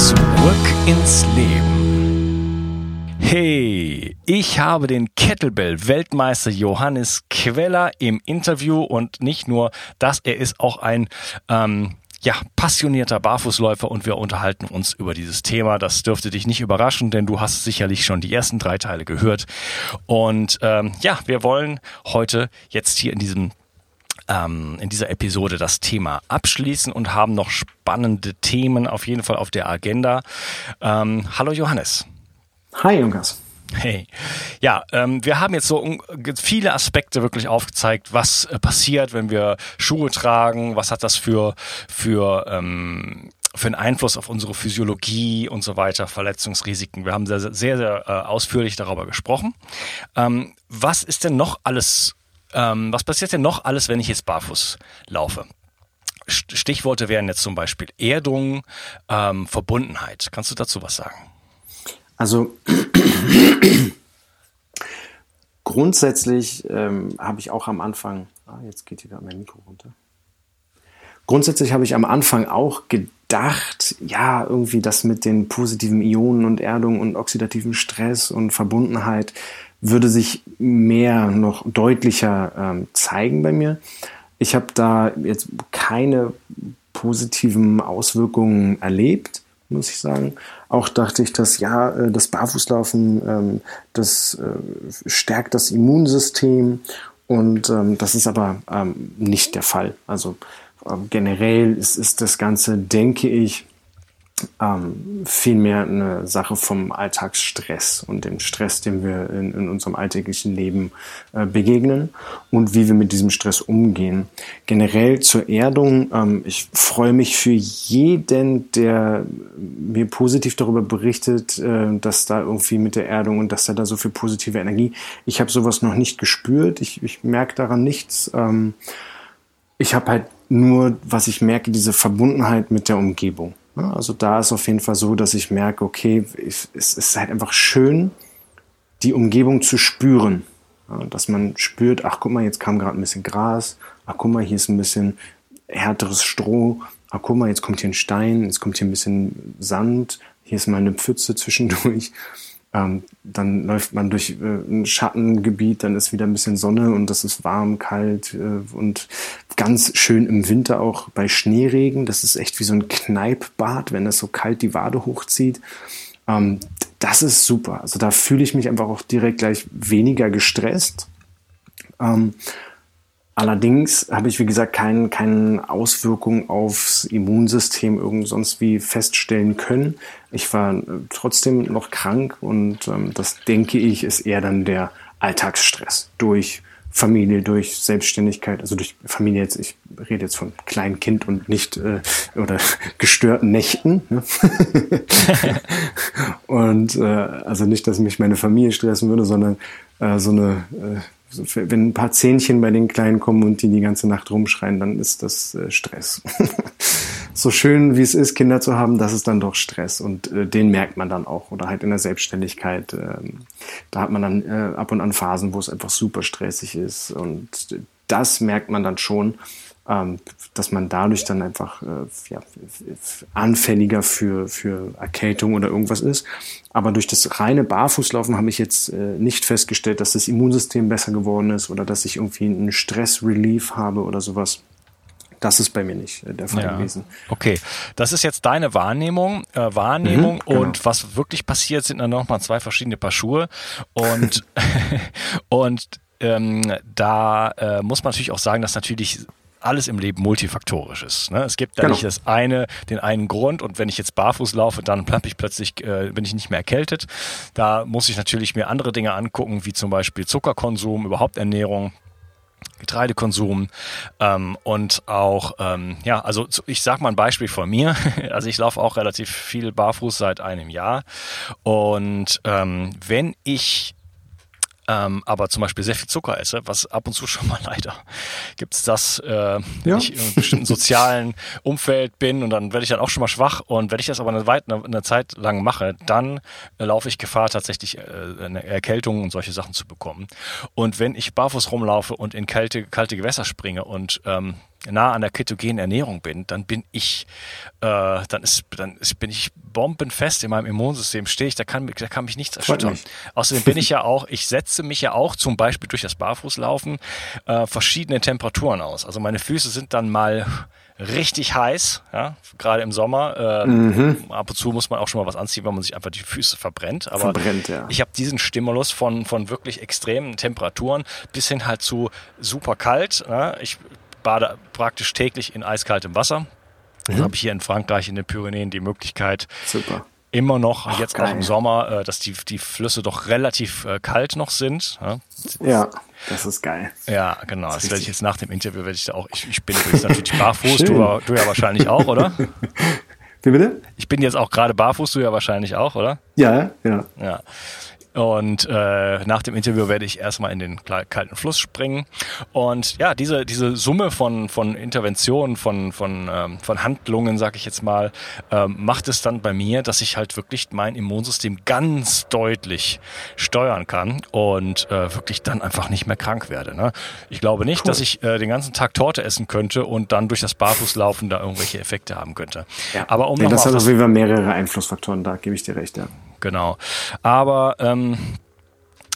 Zurück ins Leben. Hey, ich habe den Kettlebell-Weltmeister Johannes Queller im Interview und nicht nur das, er ist auch ein ähm, ja, passionierter Barfußläufer und wir unterhalten uns über dieses Thema. Das dürfte dich nicht überraschen, denn du hast sicherlich schon die ersten drei Teile gehört. Und ähm, ja, wir wollen heute jetzt hier in diesem ähm, in dieser Episode das Thema abschließen und haben noch spannende Themen auf jeden Fall auf der Agenda. Ähm, hallo Johannes. Hi Jungas. Hey, ja, ähm, wir haben jetzt so viele Aspekte wirklich aufgezeigt, was äh, passiert, wenn wir Schuhe tragen, was hat das für für ähm, für einen Einfluss auf unsere Physiologie und so weiter, Verletzungsrisiken. Wir haben sehr, sehr, sehr äh, ausführlich darüber gesprochen. Ähm, was ist denn noch alles ähm, was passiert denn noch alles, wenn ich jetzt barfuß laufe? Stichworte wären jetzt zum Beispiel Erdung, ähm, Verbundenheit. Kannst du dazu was sagen? Also grundsätzlich ähm, habe ich auch am Anfang, ah, jetzt geht hier gerade mein Mikro runter. Grundsätzlich habe ich am Anfang auch gedacht, ja, irgendwie das mit den positiven Ionen und Erdung und oxidativen Stress und Verbundenheit, würde sich mehr noch deutlicher ähm, zeigen bei mir. Ich habe da jetzt keine positiven Auswirkungen erlebt, muss ich sagen. Auch dachte ich, dass ja, äh, das Barfußlaufen, ähm, das äh, stärkt das Immunsystem und ähm, das ist aber ähm, nicht der Fall. Also ähm, generell ist, ist das Ganze, denke ich, ähm, vielmehr eine Sache vom Alltagsstress und dem Stress, dem wir in, in unserem alltäglichen Leben äh, begegnen und wie wir mit diesem Stress umgehen. Generell zur Erdung, ähm, ich freue mich für jeden, der mir positiv darüber berichtet, äh, dass da irgendwie mit der Erdung und dass da da so viel positive Energie. Ich habe sowas noch nicht gespürt, ich, ich merke daran nichts. Ähm, ich habe halt nur, was ich merke, diese Verbundenheit mit der Umgebung. Also da ist auf jeden Fall so, dass ich merke, okay, es ist halt einfach schön, die Umgebung zu spüren. Dass man spürt, ach guck mal, jetzt kam gerade ein bisschen Gras, ach guck mal, hier ist ein bisschen härteres Stroh, ach guck mal, jetzt kommt hier ein Stein, jetzt kommt hier ein bisschen Sand, hier ist mal eine Pfütze zwischendurch. Ähm, dann läuft man durch äh, ein Schattengebiet, dann ist wieder ein bisschen Sonne und das ist warm, kalt äh, und ganz schön im Winter auch bei Schneeregen. Das ist echt wie so ein Kneippbad, wenn es so kalt die Wade hochzieht. Ähm, das ist super. Also da fühle ich mich einfach auch direkt gleich weniger gestresst. Ähm, Allerdings habe ich, wie gesagt, keine, keine Auswirkungen aufs Immunsystem irgend sonst wie feststellen können. Ich war äh, trotzdem noch krank und ähm, das denke ich ist eher dann der Alltagsstress durch Familie, durch Selbstständigkeit, also durch Familie jetzt, ich rede jetzt von kleinem Kind und nicht äh, oder gestörten Nächten. Ne? und äh, also nicht, dass mich meine Familie stressen würde, sondern äh, so eine äh, wenn ein paar Zähnchen bei den Kleinen kommen und die die ganze Nacht rumschreien, dann ist das äh, Stress. so schön wie es ist, Kinder zu haben, das ist dann doch Stress und äh, den merkt man dann auch. Oder halt in der Selbstständigkeit, äh, da hat man dann äh, ab und an Phasen, wo es einfach super stressig ist und das merkt man dann schon dass man dadurch dann einfach äh, ja, anfälliger für, für Erkältung oder irgendwas ist. Aber durch das reine Barfußlaufen habe ich jetzt äh, nicht festgestellt, dass das Immunsystem besser geworden ist oder dass ich irgendwie einen Stress-Relief habe oder sowas. Das ist bei mir nicht äh, der Fall ja. gewesen. Okay, das ist jetzt deine Wahrnehmung. Äh, Wahrnehmung mhm, genau. und was wirklich passiert, sind dann nochmal zwei verschiedene Paar Schuhe. Und, und ähm, da äh, muss man natürlich auch sagen, dass natürlich alles im Leben multifaktorisch ist. Ne? Es gibt da genau. nicht das eine, den einen Grund und wenn ich jetzt barfuß laufe, dann plapp ich plötzlich, äh, bin ich nicht mehr erkältet. Da muss ich natürlich mir andere Dinge angucken, wie zum Beispiel Zuckerkonsum, überhaupt Ernährung. Getreidekonsum ähm, und auch, ähm, ja, also ich sag mal ein Beispiel von mir. Also ich laufe auch relativ viel barfuß seit einem Jahr und ähm, wenn ich ähm, aber zum Beispiel sehr viel Zucker esse, was ab und zu schon mal leider gibt es das, äh, ja. wenn ich in einem bestimmten sozialen Umfeld bin und dann werde ich dann auch schon mal schwach und wenn ich das aber eine, Weit eine, eine Zeit lang mache, dann äh, laufe ich Gefahr tatsächlich äh, eine Erkältung und solche Sachen zu bekommen. Und wenn ich barfuß rumlaufe und in kalte, kalte Gewässer springe und ähm, nah an der ketogenen Ernährung bin, dann bin ich, äh, dann ist, dann ist, bin ich bombenfest in meinem Immunsystem, stehe ich, da kann, da kann mich nichts erschüttern. Außerdem bin ich ja auch, ich setze mich ja auch zum Beispiel durch das Barfußlaufen äh, verschiedene Temperaturen aus. Also meine Füße sind dann mal richtig heiß, ja, gerade im Sommer. Äh, mhm. Ab und zu muss man auch schon mal was anziehen, weil man sich einfach die Füße verbrennt. Aber verbrennt, ja. ich habe diesen Stimulus von, von wirklich extremen Temperaturen bis hin halt zu super kalt. Ja. Ich bade praktisch täglich in eiskaltem Wasser. Mhm. Dann habe ich hier in Frankreich in den Pyrenäen die Möglichkeit, Super. immer noch, Ach, jetzt geil. auch im Sommer, äh, dass die, die Flüsse doch relativ äh, kalt noch sind. Ja? das ist geil. Ja, genau. Das, das werde ich jetzt nach dem Interview, werde ich da auch, ich, ich bin übrigens natürlich barfuß, du, du ja wahrscheinlich auch, oder? Wie bitte? Ich bin jetzt auch gerade barfuß, du ja wahrscheinlich auch, oder? Ja, ja. Ja. Und äh, nach dem Interview werde ich erstmal in den kalten Fluss springen. Und ja, diese, diese Summe von, von Interventionen, von, von, ähm, von Handlungen, sag ich jetzt mal, ähm, macht es dann bei mir, dass ich halt wirklich mein Immunsystem ganz deutlich steuern kann und äh, wirklich dann einfach nicht mehr krank werde. Ne? Ich glaube nicht, cool. dass ich äh, den ganzen Tag Torte essen könnte und dann durch das Barfußlaufen da irgendwelche Effekte haben könnte. Ja. Aber um nee, das hat auf jeden Fall mehrere Einflussfaktoren, da gebe ich dir recht, ja genau. Aber ähm,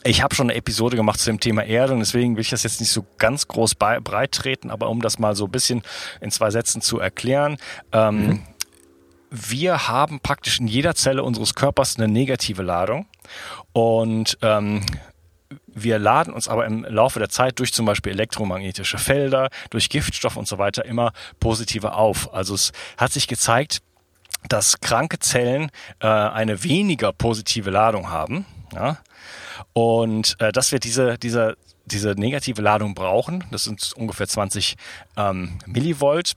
ich habe schon eine Episode gemacht zu dem Thema Erde und deswegen will ich das jetzt nicht so ganz groß breit treten, aber um das mal so ein bisschen in zwei Sätzen zu erklären. Ähm, mhm. Wir haben praktisch in jeder Zelle unseres Körpers eine negative Ladung und ähm, wir laden uns aber im Laufe der Zeit durch zum Beispiel elektromagnetische Felder, durch Giftstoff und so weiter immer positiver auf. Also es hat sich gezeigt, dass kranke Zellen äh, eine weniger positive Ladung haben. Ja? Und äh, dass wir diese, diese, diese negative Ladung brauchen, das sind ungefähr 20 ähm, Millivolt,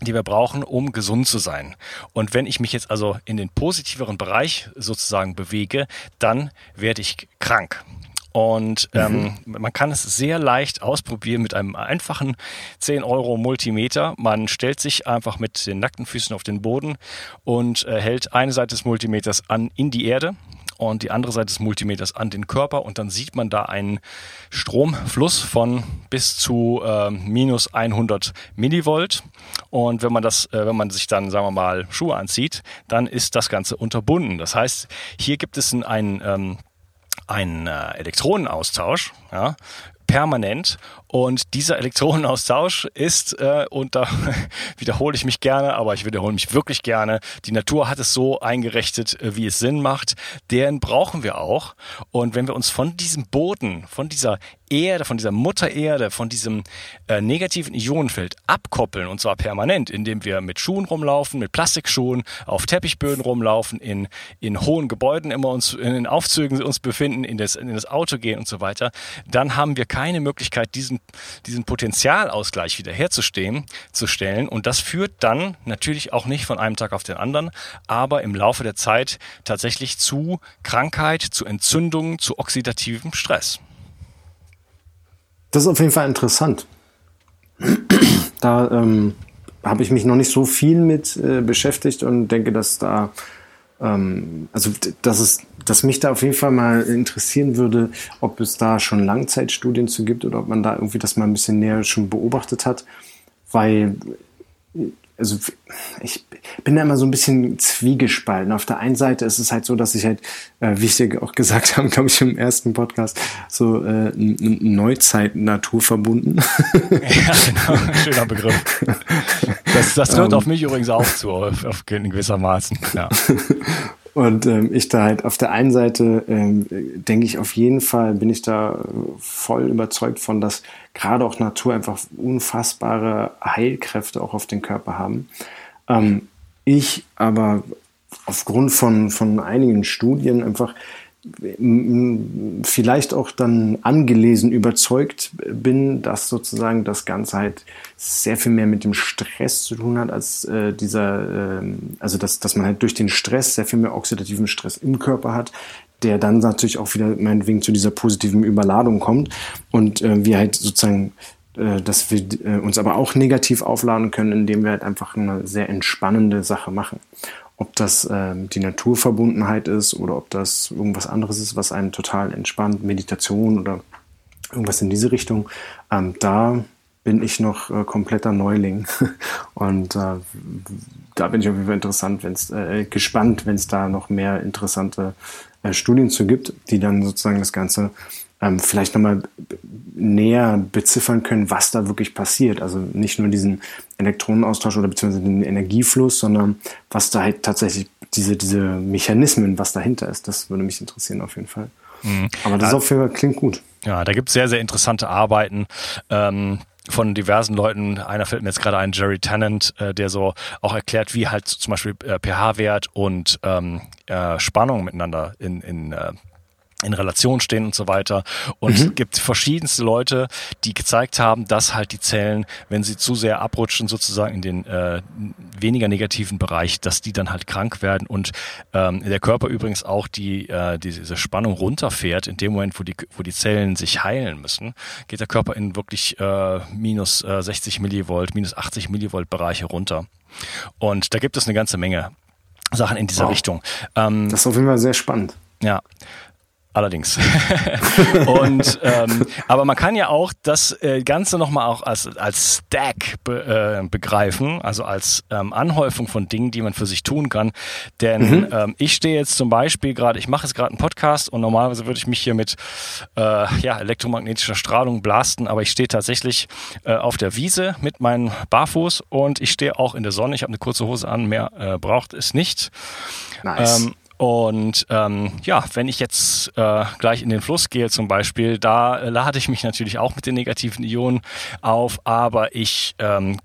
die wir brauchen, um gesund zu sein. Und wenn ich mich jetzt also in den positiveren Bereich sozusagen bewege, dann werde ich krank. Und ähm, mhm. man kann es sehr leicht ausprobieren mit einem einfachen 10 Euro Multimeter. Man stellt sich einfach mit den nackten Füßen auf den Boden und äh, hält eine Seite des Multimeters an in die Erde und die andere Seite des Multimeters an den Körper und dann sieht man da einen Stromfluss von bis zu äh, minus 100 Millivolt und wenn man das, äh, wenn man sich dann, sagen wir mal, Schuhe anzieht, dann ist das Ganze unterbunden. Das heißt, hier gibt es einen ähm, einen äh, Elektronenaustausch, ja, permanent. Und dieser Elektronenaustausch ist, äh, und da wiederhole ich mich gerne, aber ich wiederhole mich wirklich gerne, die Natur hat es so eingerichtet, äh, wie es Sinn macht. Den brauchen wir auch. Und wenn wir uns von diesem Boden, von dieser Erde, von dieser Mutter Erde, von diesem äh, negativen Ionenfeld abkoppeln und zwar permanent, indem wir mit Schuhen rumlaufen, mit Plastikschuhen, auf Teppichböden rumlaufen, in, in hohen Gebäuden immer uns, in Aufzügen uns befinden, in das, in das Auto gehen und so weiter, dann haben wir keine Möglichkeit, diesen, diesen Potenzialausgleich wiederherzustellen zu stellen und das führt dann natürlich auch nicht von einem Tag auf den anderen, aber im Laufe der Zeit tatsächlich zu Krankheit, zu Entzündungen, zu oxidativem Stress. Das ist auf jeden Fall interessant. Da ähm, habe ich mich noch nicht so viel mit äh, beschäftigt und denke, dass da, ähm, also dass es, dass mich da auf jeden Fall mal interessieren würde, ob es da schon Langzeitstudien zu gibt oder ob man da irgendwie das mal ein bisschen näher schon beobachtet hat, weil also ich bin da immer so ein bisschen zwiegespalten. Auf der einen Seite ist es halt so, dass ich halt, äh, wie ich dir auch gesagt habe, glaube ich, im ersten Podcast, so äh, Neuzeit-Natur verbunden. Ja, genau, schöner Begriff. Das, das trifft um, auf mich übrigens auch zu, auf, auf gewissermaßen. Ja. Und ähm, ich da halt auf der einen Seite ähm, denke ich auf jeden Fall, bin ich da voll überzeugt von, dass gerade auch Natur einfach unfassbare Heilkräfte auch auf den Körper haben. Ähm, ich aber aufgrund von, von einigen Studien einfach vielleicht auch dann angelesen überzeugt bin, dass sozusagen das Ganze halt sehr viel mehr mit dem Stress zu tun hat, als äh, dieser, äh, also dass, dass man halt durch den Stress sehr viel mehr oxidativen Stress im Körper hat, der dann natürlich auch wieder meinetwegen zu dieser positiven Überladung kommt und äh, wir halt sozusagen äh, dass wir äh, uns aber auch negativ aufladen können, indem wir halt einfach eine sehr entspannende Sache machen ob das ähm, die Naturverbundenheit ist oder ob das irgendwas anderes ist, was einen total entspannt, Meditation oder irgendwas in diese Richtung, ähm, da bin ich noch äh, kompletter Neuling und äh, da bin ich auf jeden Fall interessant, wenn's, äh, gespannt, wenn es da noch mehr interessante äh, Studien zu gibt, die dann sozusagen das Ganze ähm, vielleicht nochmal näher beziffern können, was da wirklich passiert. Also nicht nur diesen Elektronenaustausch oder beziehungsweise den Energiefluss, sondern was da halt tatsächlich diese, diese Mechanismen, was dahinter ist. Das würde mich interessieren auf jeden Fall. Mhm. Aber das ja, auf jeden Fall klingt gut. Ja, da gibt es sehr, sehr interessante Arbeiten. Ähm von diversen Leuten. Einer fällt mir jetzt gerade ein, Jerry Tennant, äh, der so auch erklärt, wie halt zum Beispiel äh, pH-Wert und ähm, äh, Spannung miteinander in, in äh, in Relation stehen und so weiter. Und mhm. es gibt verschiedenste Leute, die gezeigt haben, dass halt die Zellen, wenn sie zu sehr abrutschen, sozusagen in den äh, weniger negativen Bereich, dass die dann halt krank werden und ähm, der Körper übrigens auch die äh, diese Spannung runterfährt. In dem Moment, wo die, wo die Zellen sich heilen müssen, geht der Körper in wirklich äh, minus äh, 60 Millivolt, minus 80 Millivolt Bereiche runter. Und da gibt es eine ganze Menge Sachen in dieser wow. Richtung. Ähm, das ist auf jeden Fall sehr spannend. Ja, Allerdings. und ähm, aber man kann ja auch das äh, Ganze nochmal auch als, als Stack be, äh, begreifen, also als ähm, Anhäufung von Dingen, die man für sich tun kann. Denn mhm. ähm, ich stehe jetzt zum Beispiel gerade, ich mache jetzt gerade einen Podcast und normalerweise würde ich mich hier mit äh, ja, elektromagnetischer Strahlung blasten, aber ich stehe tatsächlich äh, auf der Wiese mit meinem Barfuß und ich stehe auch in der Sonne. Ich habe eine kurze Hose an, mehr äh, braucht es nicht. Nice. Ähm, und ähm, ja, wenn ich jetzt äh, gleich in den Fluss gehe zum Beispiel, da äh, lade ich mich natürlich auch mit den negativen Ionen auf, aber ich ähm,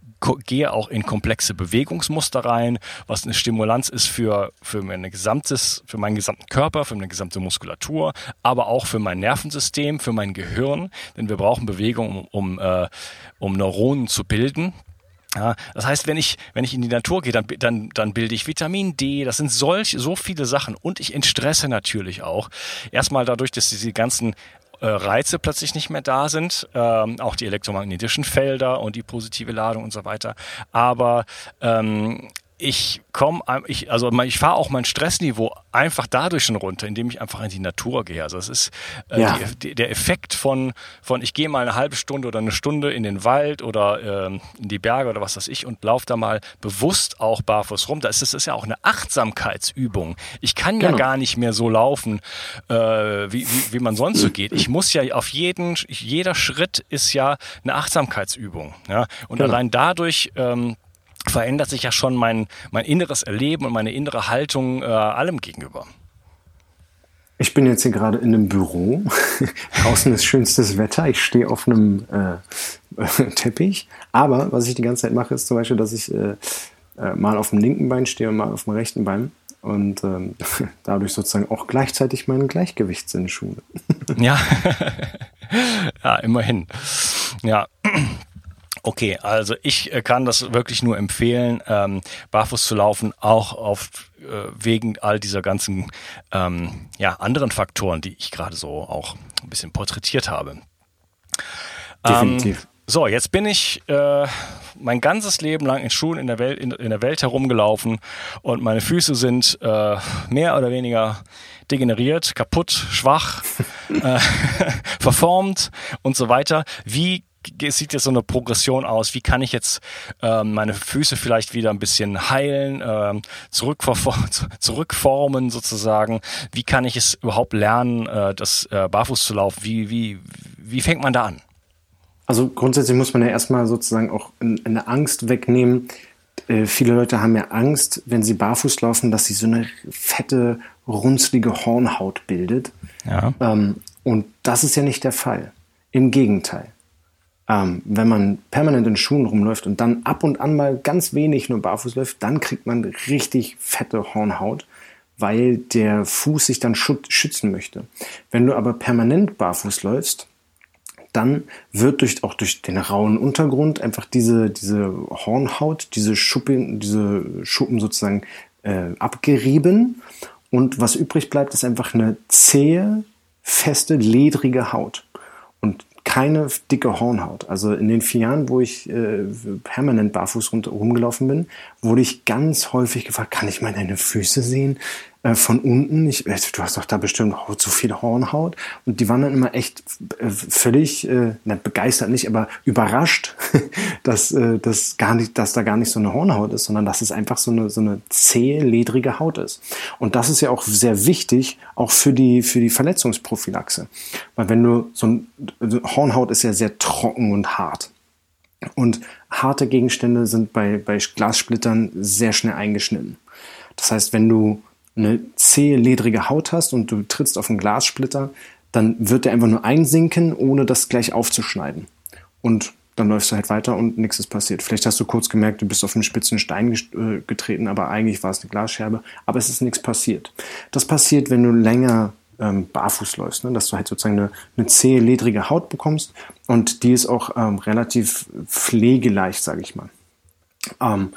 gehe auch in komplexe Bewegungsmuster rein, was eine Stimulanz ist für, für, meine gesamtes, für meinen gesamten Körper, für meine gesamte Muskulatur, aber auch für mein Nervensystem, für mein Gehirn, denn wir brauchen Bewegung, um, um, äh, um Neuronen zu bilden. Ja, das heißt, wenn ich, wenn ich in die Natur gehe, dann, dann, dann bilde ich Vitamin D. Das sind solch, so viele Sachen. Und ich entstresse natürlich auch. Erstmal dadurch, dass diese ganzen äh, Reize plötzlich nicht mehr da sind, ähm, auch die elektromagnetischen Felder und die positive Ladung und so weiter. Aber ähm, ich komme, ich, also ich fahre auch mein Stressniveau einfach dadurch schon runter, indem ich einfach in die Natur gehe. Also es ist äh, ja. die, der Effekt von, von ich gehe mal eine halbe Stunde oder eine Stunde in den Wald oder äh, in die Berge oder was weiß ich und laufe da mal bewusst auch barfuß rum. Das ist, das ist ja auch eine Achtsamkeitsübung. Ich kann genau. ja gar nicht mehr so laufen, äh, wie, wie, wie man sonst so geht. Ich muss ja auf jeden, jeder Schritt ist ja eine Achtsamkeitsübung. Ja? Und genau. allein dadurch ähm, verändert sich ja schon mein, mein inneres Erleben und meine innere Haltung äh, allem gegenüber. Ich bin jetzt hier gerade in einem Büro. Draußen ist schönstes Wetter. Ich stehe auf einem äh, Teppich. Aber was ich die ganze Zeit mache, ist zum Beispiel, dass ich äh, äh mal auf dem linken Bein stehe und mal auf dem rechten Bein. Und ähm, dadurch sozusagen auch gleichzeitig meinen Gleichgewichtssinn schule. ja. ja, immerhin. Ja. Okay, also ich äh, kann das wirklich nur empfehlen, ähm, barfuß zu laufen, auch auf äh, wegen all dieser ganzen ähm, ja, anderen Faktoren, die ich gerade so auch ein bisschen porträtiert habe. Definitiv. Ähm, so, jetzt bin ich äh, mein ganzes Leben lang in Schuhen in der Welt, in, in der Welt herumgelaufen und meine Füße sind äh, mehr oder weniger degeneriert, kaputt, schwach, äh, verformt und so weiter. Wie sieht jetzt so eine Progression aus? Wie kann ich jetzt ähm, meine Füße vielleicht wieder ein bisschen heilen, ähm, zurückformen sozusagen? Wie kann ich es überhaupt lernen, äh, das äh, barfuß zu laufen? Wie, wie, wie fängt man da an? Also grundsätzlich muss man ja erstmal sozusagen auch eine Angst wegnehmen. Äh, viele Leute haben ja Angst, wenn sie barfuß laufen, dass sie so eine fette, runzlige Hornhaut bildet. Ja. Ähm, und das ist ja nicht der Fall. Im Gegenteil ähm, wenn man permanent in Schuhen rumläuft und dann ab und an mal ganz wenig nur barfuß läuft, dann kriegt man richtig fette Hornhaut, weil der Fuß sich dann schützen möchte. Wenn du aber permanent barfuß läufst, dann wird durch, auch durch den rauen Untergrund einfach diese, diese Hornhaut, diese Schuppen, diese Schuppen sozusagen äh, abgerieben. Und was übrig bleibt, ist einfach eine zähe, feste, ledrige Haut. Keine dicke Hornhaut. Also in den vier Jahren, wo ich äh, permanent barfuß rumgelaufen bin, wurde ich ganz häufig gefragt, kann ich mal deine Füße sehen? Äh, von unten. Ich, äh, du hast doch da bestimmt so viel Hornhaut. Und die waren dann immer echt äh, völlig, äh, nicht begeistert nicht, aber überrascht, dass, äh, dass, gar nicht, dass da gar nicht so eine Hornhaut ist, sondern dass es einfach so eine, so eine zähe, ledrige Haut ist. Und das ist ja auch sehr wichtig, auch für die, für die Verletzungsprophylaxe. Weil wenn du so ein, also Hornhaut ist ja sehr trocken und hart. Und harte Gegenstände sind bei, bei Glassplittern sehr schnell eingeschnitten. Das heißt, wenn du eine zähe, ledrige Haut hast und du trittst auf einen Glassplitter, dann wird der einfach nur einsinken, ohne das gleich aufzuschneiden. Und dann läufst du halt weiter und nichts ist passiert. Vielleicht hast du kurz gemerkt, du bist auf einen spitzen Stein äh, getreten, aber eigentlich war es eine Glasscherbe, aber es ist nichts passiert. Das passiert, wenn du länger ähm, barfuß läufst, ne? dass du halt sozusagen eine, eine zähe, ledrige Haut bekommst und die ist auch ähm, relativ pflegeleicht, sage ich mal. Ähm,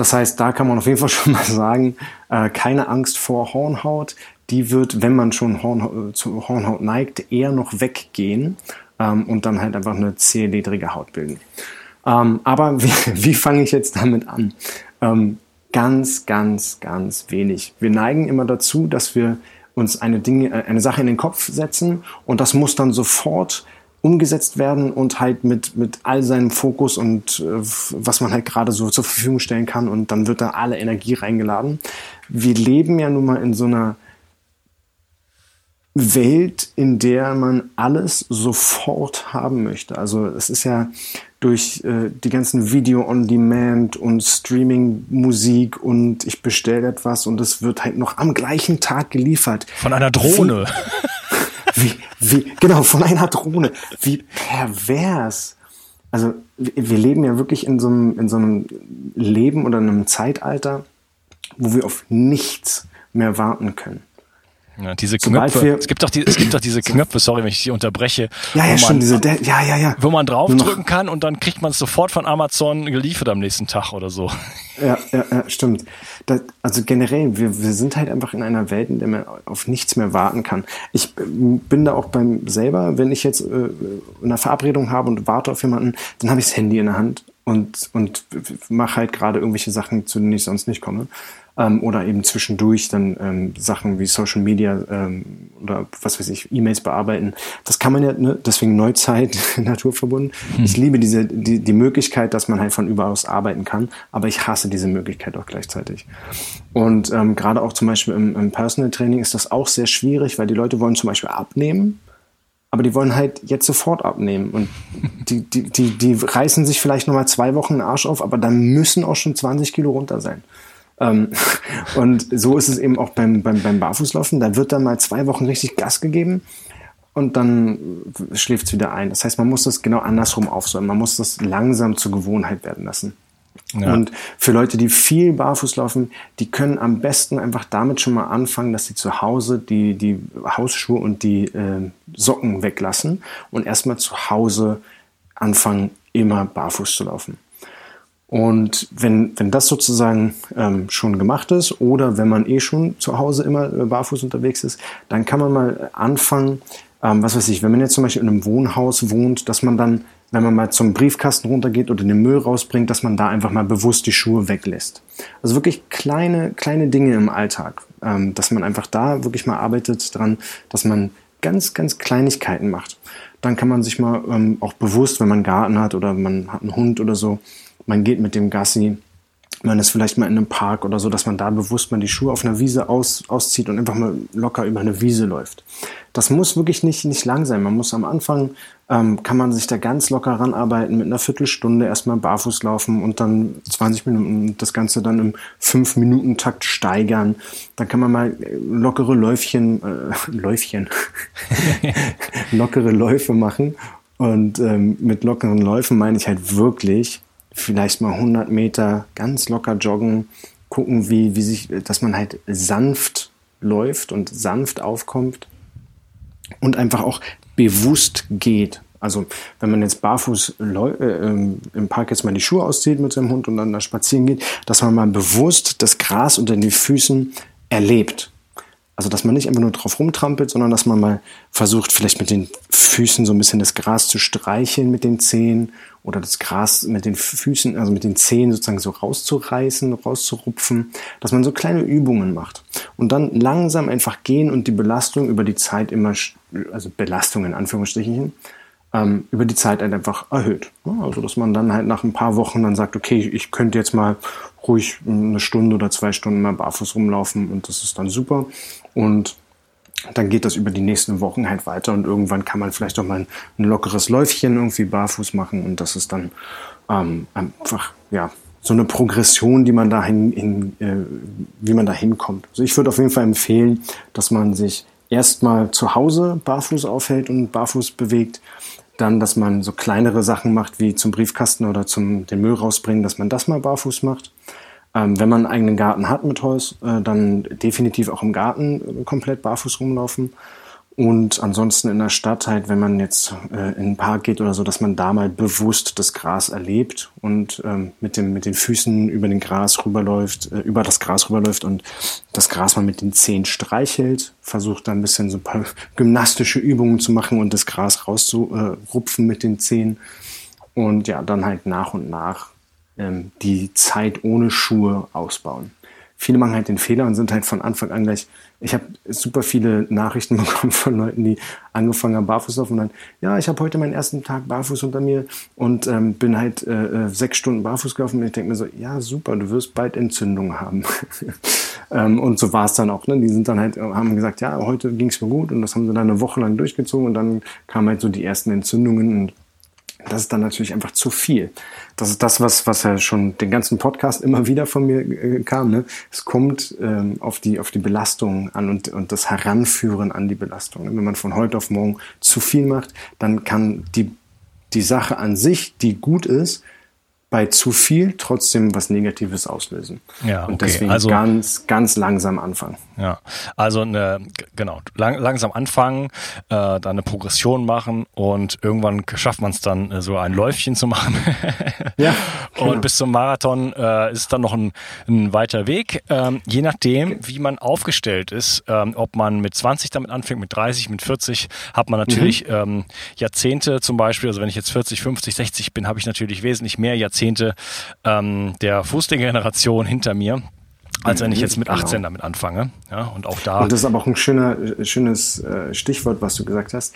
das heißt, da kann man auf jeden Fall schon mal sagen, äh, keine Angst vor Hornhaut. Die wird, wenn man schon Horn, zu Hornhaut neigt, eher noch weggehen ähm, und dann halt einfach eine zähledrige Haut bilden. Ähm, aber wie, wie fange ich jetzt damit an? Ähm, ganz, ganz, ganz wenig. Wir neigen immer dazu, dass wir uns eine Dinge, äh, eine Sache in den Kopf setzen und das muss dann sofort umgesetzt werden und halt mit, mit all seinem Fokus und äh, was man halt gerade so zur Verfügung stellen kann und dann wird da alle Energie reingeladen. Wir leben ja nun mal in so einer Welt, in der man alles sofort haben möchte. Also es ist ja durch äh, die ganzen Video on Demand und Streaming Musik und ich bestelle etwas und es wird halt noch am gleichen Tag geliefert. Von einer Drohne. Wie, wie, genau, von einer Drohne. Wie pervers. Also, wir leben ja wirklich in so einem, in so einem Leben oder einem Zeitalter, wo wir auf nichts mehr warten können. Ja, diese Knöpfe. Es gibt doch die, es gibt doch diese Knöpfe, sorry, wenn ich dich unterbreche. Ja, ja, schon diese, ja, ja, ja. Wo man draufdrücken kann und dann kriegt man es sofort von Amazon geliefert am nächsten Tag oder so. Ja, ja, ja stimmt. Das, also generell, wir, wir sind halt einfach in einer Welt, in der man auf nichts mehr warten kann. Ich bin da auch beim selber, wenn ich jetzt äh, eine Verabredung habe und warte auf jemanden, dann habe ich das Handy in der Hand und, und mache halt gerade irgendwelche Sachen, zu denen ich sonst nicht komme ähm, oder eben zwischendurch dann ähm, Sachen wie Social Media ähm, oder was weiß ich, E-Mails bearbeiten. Das kann man ja, ne? deswegen Neuzeit, naturverbunden. Hm. Ich liebe diese, die, die Möglichkeit, dass man halt von überall aus arbeiten kann, aber ich hasse diese Möglichkeit auch gleichzeitig. Und ähm, gerade auch zum Beispiel im, im Personal Training ist das auch sehr schwierig, weil die Leute wollen zum Beispiel abnehmen aber die wollen halt jetzt sofort abnehmen. Und die, die, die, die reißen sich vielleicht nochmal zwei Wochen den Arsch auf, aber dann müssen auch schon 20 Kilo runter sein. Ähm, und so ist es eben auch beim, beim, beim Barfußlaufen. Da wird dann mal zwei Wochen richtig Gas gegeben und dann schläft es wieder ein. Das heißt, man muss das genau andersrum aufsäumen. Man muss das langsam zur Gewohnheit werden lassen. Ja. Und für Leute, die viel barfuß laufen, die können am besten einfach damit schon mal anfangen, dass sie zu Hause die, die Hausschuhe und die äh, Socken weglassen und erstmal zu Hause anfangen, immer barfuß zu laufen. Und wenn, wenn das sozusagen ähm, schon gemacht ist oder wenn man eh schon zu Hause immer äh, barfuß unterwegs ist, dann kann man mal anfangen, ähm, was weiß ich, wenn man jetzt zum Beispiel in einem Wohnhaus wohnt, dass man dann, wenn man mal zum Briefkasten runtergeht oder den Müll rausbringt, dass man da einfach mal bewusst die Schuhe weglässt. Also wirklich kleine, kleine Dinge im Alltag, ähm, dass man einfach da wirklich mal arbeitet dran, dass man ganz, ganz Kleinigkeiten macht. Dann kann man sich mal ähm, auch bewusst, wenn man einen Garten hat oder man hat einen Hund oder so, man geht mit dem Gassi, man ist vielleicht mal in einem Park oder so, dass man da bewusst mal die Schuhe auf einer Wiese aus, auszieht und einfach mal locker über eine Wiese läuft. Das muss wirklich nicht, nicht lang sein. Man muss am Anfang, ähm, kann man sich da ganz locker ranarbeiten, mit einer Viertelstunde erstmal barfuß laufen und dann 20 Minuten das Ganze dann im 5-Minuten-Takt steigern. Dann kann man mal lockere Läufchen, äh, Läufchen, lockere Läufe machen. Und ähm, mit lockeren Läufen meine ich halt wirklich vielleicht mal 100 Meter ganz locker joggen, gucken, wie, wie sich, dass man halt sanft läuft und sanft aufkommt und einfach auch bewusst geht. Also wenn man jetzt barfuß äh, ähm, im Park jetzt mal die Schuhe auszieht mit seinem Hund und dann da spazieren geht, dass man mal bewusst das Gras unter den Füßen erlebt. Also dass man nicht einfach nur drauf rumtrampelt, sondern dass man mal versucht, vielleicht mit den Füßen so ein bisschen das Gras zu streicheln mit den Zehen oder das Gras mit den Füßen, also mit den Zehen sozusagen so rauszureißen, rauszurupfen, dass man so kleine Übungen macht und dann langsam einfach gehen und die Belastung über die Zeit immer, also Belastung in Anführungsstrichen, ähm, über die Zeit halt einfach erhöht. Also dass man dann halt nach ein paar Wochen dann sagt, okay, ich könnte jetzt mal ruhig eine Stunde oder zwei Stunden mal barfuß rumlaufen und das ist dann super. Und dann geht das über die nächsten Wochen halt weiter und irgendwann kann man vielleicht auch mal ein, ein lockeres Läufchen irgendwie barfuß machen und das ist dann ähm, einfach, ja, so eine Progression, die man dahin, in, äh, wie man da hinkommt. Also ich würde auf jeden Fall empfehlen, dass man sich erstmal zu Hause barfuß aufhält und barfuß bewegt, dann, dass man so kleinere Sachen macht, wie zum Briefkasten oder zum den Müll rausbringen, dass man das mal barfuß macht. Ähm, wenn man einen eigenen Garten hat mit Holz, äh, dann definitiv auch im Garten äh, komplett barfuß rumlaufen. Und ansonsten in der Stadt halt, wenn man jetzt äh, in den Park geht oder so, dass man da mal bewusst das Gras erlebt und ähm, mit, dem, mit den Füßen über den Gras rüberläuft, äh, über das Gras rüberläuft und das Gras mal mit den Zehen streichelt, versucht dann ein bisschen so ein paar gymnastische Übungen zu machen und das Gras rauszurupfen mit den Zehen. Und ja, dann halt nach und nach ähm, die Zeit ohne Schuhe ausbauen. Viele machen halt den Fehler und sind halt von Anfang an gleich ich habe super viele Nachrichten bekommen von Leuten, die angefangen haben, barfuß laufen und dann, ja, ich habe heute meinen ersten Tag barfuß unter mir und ähm, bin halt äh, äh sechs Stunden barfuß gelaufen und ich denke mir so, ja, super, du wirst bald Entzündungen haben. ähm, und so war es dann auch. Ne? Die sind dann halt, haben gesagt, ja, heute ging es mir gut und das haben sie dann eine Woche lang durchgezogen und dann kamen halt so die ersten Entzündungen und das ist dann natürlich einfach zu viel. Das ist das, was, was ja schon den ganzen Podcast immer wieder von mir äh, kam. Ne? Es kommt ähm, auf, die, auf die Belastung an und, und das Heranführen an die Belastung. Wenn man von heute auf morgen zu viel macht, dann kann die, die Sache an sich, die gut ist, bei zu viel trotzdem was Negatives auslösen. Ja, okay. Und deswegen also, ganz, ganz langsam anfangen. Ja, also eine, genau, lang, langsam anfangen, äh, dann eine Progression machen und irgendwann schafft man es dann, äh, so ein Läufchen zu machen. ja. Genau. Und bis zum Marathon äh, ist dann noch ein, ein weiter Weg. Ähm, je nachdem, wie man aufgestellt ist, ähm, ob man mit 20 damit anfängt, mit 30, mit 40, hat man natürlich mhm. ähm, Jahrzehnte zum Beispiel. Also wenn ich jetzt 40, 50, 60 bin, habe ich natürlich wesentlich mehr Jahrzehnte Jahrzehnte ähm, der Fußgängergeneration hinter mir als wenn ich jetzt mit 18 genau. damit anfange. Ja, und auch da. Und das ist aber auch ein schöner, schönes äh, Stichwort, was du gesagt hast.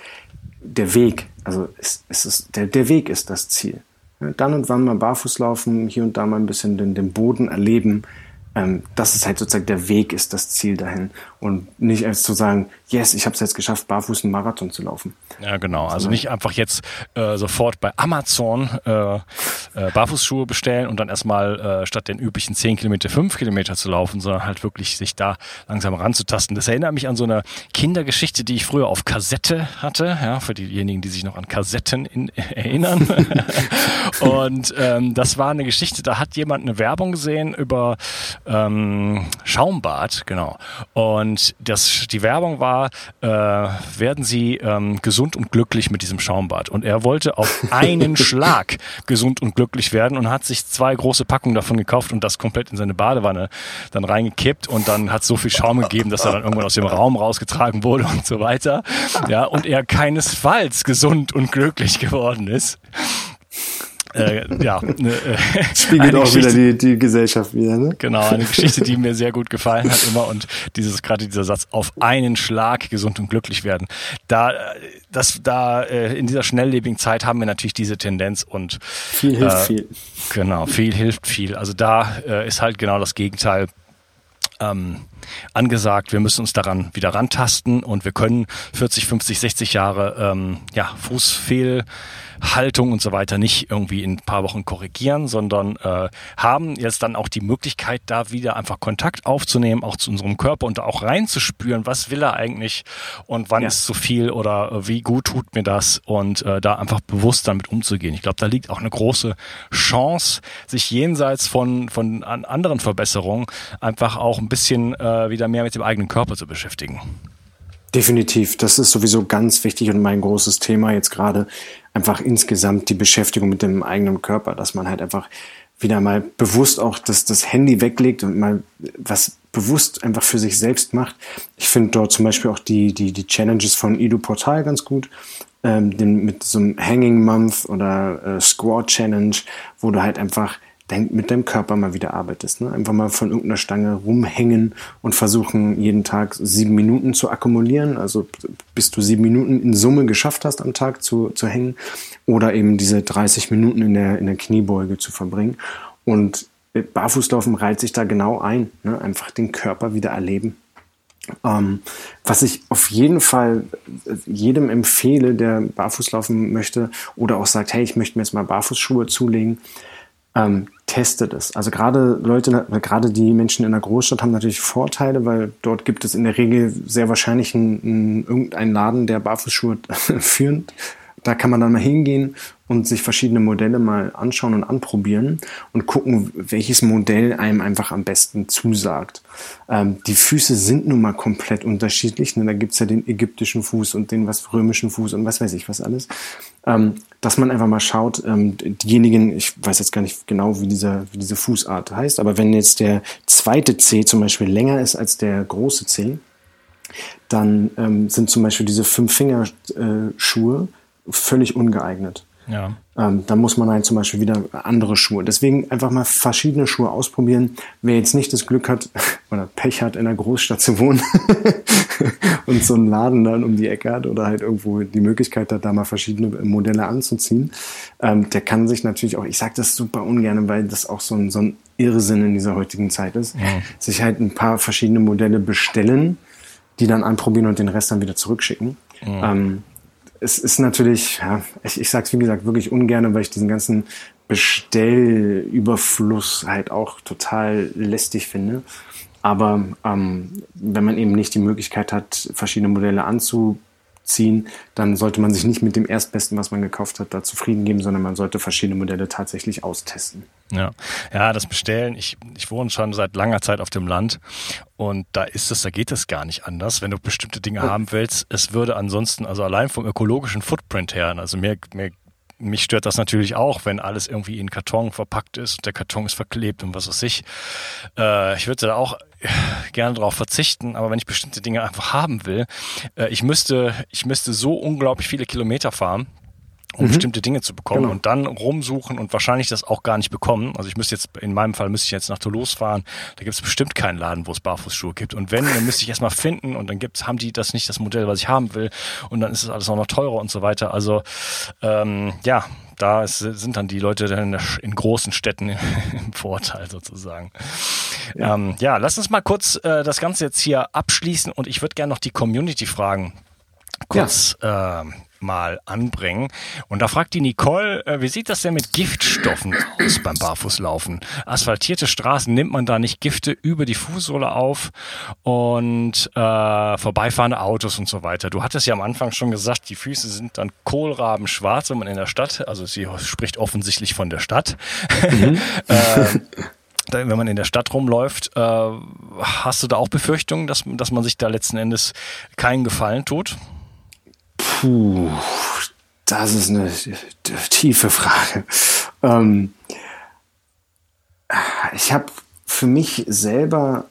Der Weg, also es, es ist, der, der Weg ist das Ziel. Dann und wann mal barfuß laufen, hier und da mal ein bisschen den, den Boden erleben, ähm, dass es halt sozusagen der Weg ist, das Ziel dahin. Und nicht als zu sagen, yes, ich habe es jetzt geschafft, barfuß einen Marathon zu laufen. Ja, genau. Also nicht einfach jetzt äh, sofort bei Amazon äh, äh, Barfußschuhe bestellen und dann erstmal äh, statt den üblichen 10 Kilometer 5 Kilometer zu laufen, sondern halt wirklich sich da langsam ranzutasten. Das erinnert mich an so eine Kindergeschichte, die ich früher auf Kassette hatte, ja, für diejenigen, die sich noch an Kassetten in, erinnern. und ähm, das war eine Geschichte, da hat jemand eine Werbung gesehen über ähm, Schaumbad, genau. Und das, die Werbung war, äh, werden Sie ähm, gesund und glücklich mit diesem Schaumbad. Und er wollte auf einen Schlag gesund und glücklich werden und hat sich zwei große Packungen davon gekauft und das komplett in seine Badewanne dann reingekippt und dann hat so viel Schaum gegeben, dass er dann irgendwann aus dem Raum rausgetragen wurde und so weiter. Ja, und er keinesfalls gesund und glücklich geworden ist äh, ja, ne, äh, spiegelt auch wieder die, die Gesellschaft wieder. Ne? Genau, eine Geschichte, die mir sehr gut gefallen hat immer und dieses gerade dieser Satz auf einen Schlag gesund und glücklich werden. Da, das, da äh, in dieser schnelllebigen Zeit haben wir natürlich diese Tendenz und viel hilft äh, viel. Genau, viel hilft viel. Also da äh, ist halt genau das Gegenteil ähm, angesagt. Wir müssen uns daran wieder rantasten und wir können 40, 50, 60 Jahre ähm, ja, Fußfehl Haltung und so weiter nicht irgendwie in ein paar Wochen korrigieren, sondern äh, haben jetzt dann auch die Möglichkeit, da wieder einfach Kontakt aufzunehmen, auch zu unserem Körper und da auch reinzuspüren, was will er eigentlich und wann ja. ist zu viel oder äh, wie gut tut mir das und äh, da einfach bewusst damit umzugehen. Ich glaube, da liegt auch eine große Chance, sich jenseits von, von anderen Verbesserungen einfach auch ein bisschen äh, wieder mehr mit dem eigenen Körper zu beschäftigen. Definitiv, das ist sowieso ganz wichtig und mein großes Thema jetzt gerade einfach insgesamt die Beschäftigung mit dem eigenen Körper, dass man halt einfach wieder mal bewusst auch das, das Handy weglegt und mal was bewusst einfach für sich selbst macht. Ich finde dort zum Beispiel auch die, die, die Challenges von Ido Portal ganz gut. Ähm, den, mit so einem Hanging Month oder äh, Squat Challenge, wo du halt einfach dein, mit deinem Körper mal wieder arbeitest. Ne? Einfach mal von irgendeiner Stange rumhängen und versuchen, jeden Tag sieben Minuten zu akkumulieren. Also bis du sieben Minuten in Summe geschafft hast, am Tag zu, zu hängen. Oder eben diese 30 Minuten in der, in der Kniebeuge zu verbringen. Und Barfußlaufen reiht sich da genau ein. Ne? Einfach den Körper wieder erleben. Ähm, was ich auf jeden Fall jedem empfehle, der barfuß laufen möchte oder auch sagt, hey, ich möchte mir jetzt mal Barfußschuhe zulegen, ähm, testet es. Also gerade Leute, gerade die Menschen in der Großstadt haben natürlich Vorteile, weil dort gibt es in der Regel sehr wahrscheinlich einen, einen, irgendeinen Laden, der Barfußschuhe führt. Da kann man dann mal hingehen und sich verschiedene Modelle mal anschauen und anprobieren und gucken, welches Modell einem einfach am besten zusagt. Ähm, die Füße sind nun mal komplett unterschiedlich. Ne? Da gibt's ja den ägyptischen Fuß und den was römischen Fuß und was weiß ich was alles. Ähm, dass man einfach mal schaut, ähm, diejenigen, ich weiß jetzt gar nicht genau, wie, dieser, wie diese Fußart heißt, aber wenn jetzt der zweite C zum Beispiel länger ist als der große C, dann ähm, sind zum Beispiel diese Fünf-Finger-Schuhe völlig ungeeignet. Ja. Ähm, da muss man halt zum Beispiel wieder andere Schuhe. Deswegen einfach mal verschiedene Schuhe ausprobieren. Wer jetzt nicht das Glück hat oder Pech hat, in einer Großstadt zu wohnen und so einen Laden dann um die Ecke hat oder halt irgendwo die Möglichkeit hat, da mal verschiedene Modelle anzuziehen, ähm, der kann sich natürlich auch, ich sage das super ungern, weil das auch so ein, so ein Irrsinn in dieser heutigen Zeit ist, ja. sich halt ein paar verschiedene Modelle bestellen, die dann anprobieren und den Rest dann wieder zurückschicken. Ja. Ähm, es ist natürlich, ja, ich, ich sage es wie gesagt wirklich ungern, weil ich diesen ganzen Bestellüberfluss halt auch total lästig finde. Aber ähm, wenn man eben nicht die Möglichkeit hat, verschiedene Modelle anzu ziehen, dann sollte man sich nicht mit dem Erstbesten, was man gekauft hat, da zufrieden geben, sondern man sollte verschiedene Modelle tatsächlich austesten. Ja, ja, das Bestellen. Ich, ich wohne schon seit langer Zeit auf dem Land und da ist es, da geht es gar nicht anders, wenn du bestimmte Dinge oh. haben willst. Es würde ansonsten, also allein vom ökologischen Footprint her, also mir, mir mich stört das natürlich auch, wenn alles irgendwie in Karton verpackt ist und der Karton ist verklebt und was weiß ich. Äh, ich würde da auch gerne darauf verzichten, aber wenn ich bestimmte Dinge einfach haben will, äh, ich müsste, ich müsste so unglaublich viele Kilometer fahren, um mhm. bestimmte Dinge zu bekommen genau. und dann rumsuchen und wahrscheinlich das auch gar nicht bekommen. Also ich müsste jetzt, in meinem Fall müsste ich jetzt nach Toulouse fahren, da gibt es bestimmt keinen Laden, wo es Barfußschuhe gibt. Und wenn, dann müsste ich erstmal finden und dann gibt's, haben die das nicht das Modell, was ich haben will und dann ist es alles auch noch teurer und so weiter. Also ähm, ja, da ist, sind dann die Leute in, in großen Städten im Vorteil sozusagen. Ja, ähm, ja lass uns mal kurz äh, das Ganze jetzt hier abschließen und ich würde gerne noch die Community fragen kurz ja. äh, mal anbringen. Und da fragt die Nicole, äh, wie sieht das denn mit Giftstoffen aus beim Barfußlaufen? Asphaltierte Straßen, nimmt man da nicht Gifte über die Fußsohle auf und äh, vorbeifahrende Autos und so weiter? Du hattest ja am Anfang schon gesagt, die Füße sind dann kohlrabenschwarz, wenn man in der Stadt, also sie spricht offensichtlich von der Stadt. Mhm. äh, wenn man in der Stadt rumläuft, äh, hast du da auch Befürchtungen, dass, dass man sich da letzten Endes keinen Gefallen tut? Puh, das ist eine tiefe Frage. Ähm, ich habe für mich selber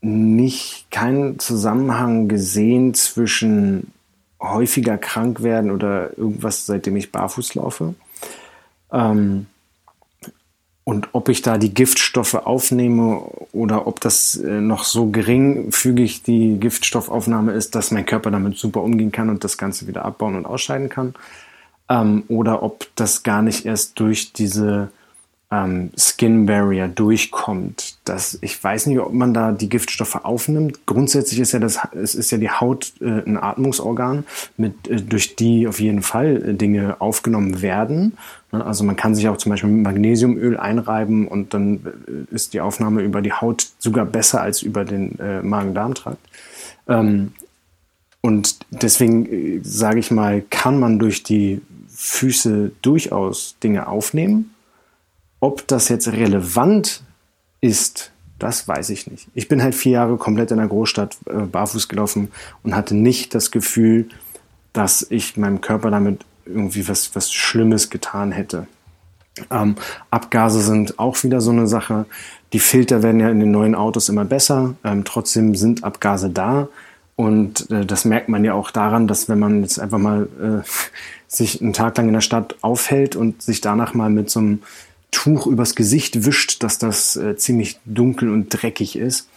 nicht keinen Zusammenhang gesehen zwischen häufiger krank werden oder irgendwas, seitdem ich barfuß laufe. Ähm, und ob ich da die Giftstoffe aufnehme oder ob das äh, noch so geringfügig die Giftstoffaufnahme ist, dass mein Körper damit super umgehen kann und das Ganze wieder abbauen und ausscheiden kann. Ähm, oder ob das gar nicht erst durch diese ähm, Skin Barrier durchkommt. Das, ich weiß nicht, ob man da die Giftstoffe aufnimmt. Grundsätzlich ist ja das, es ist ja die Haut äh, ein Atmungsorgan, mit, äh, durch die auf jeden Fall äh, Dinge aufgenommen werden. Ne, also man kann sich auch zum Beispiel mit Magnesiumöl einreiben und dann äh, ist die Aufnahme über die Haut sogar besser als über den äh, Magen-Darm-Trakt. Ähm, und deswegen äh, sage ich mal, kann man durch die Füße durchaus Dinge aufnehmen ob das jetzt relevant ist Das weiß ich nicht. Ich bin halt vier Jahre komplett in der Großstadt äh, barfuß gelaufen und hatte nicht das Gefühl, dass ich meinem Körper damit irgendwie was, was Schlimmes getan hätte. Ähm, Abgase sind auch wieder so eine Sache. Die Filter werden ja in den neuen Autos immer besser. Ähm, trotzdem sind Abgase da. Und äh, das merkt man ja auch daran, dass wenn man jetzt einfach mal äh, sich einen Tag lang in der Stadt aufhält und sich danach mal mit so einem Tuch übers Gesicht wischt, dass das äh, ziemlich dunkel und dreckig ist.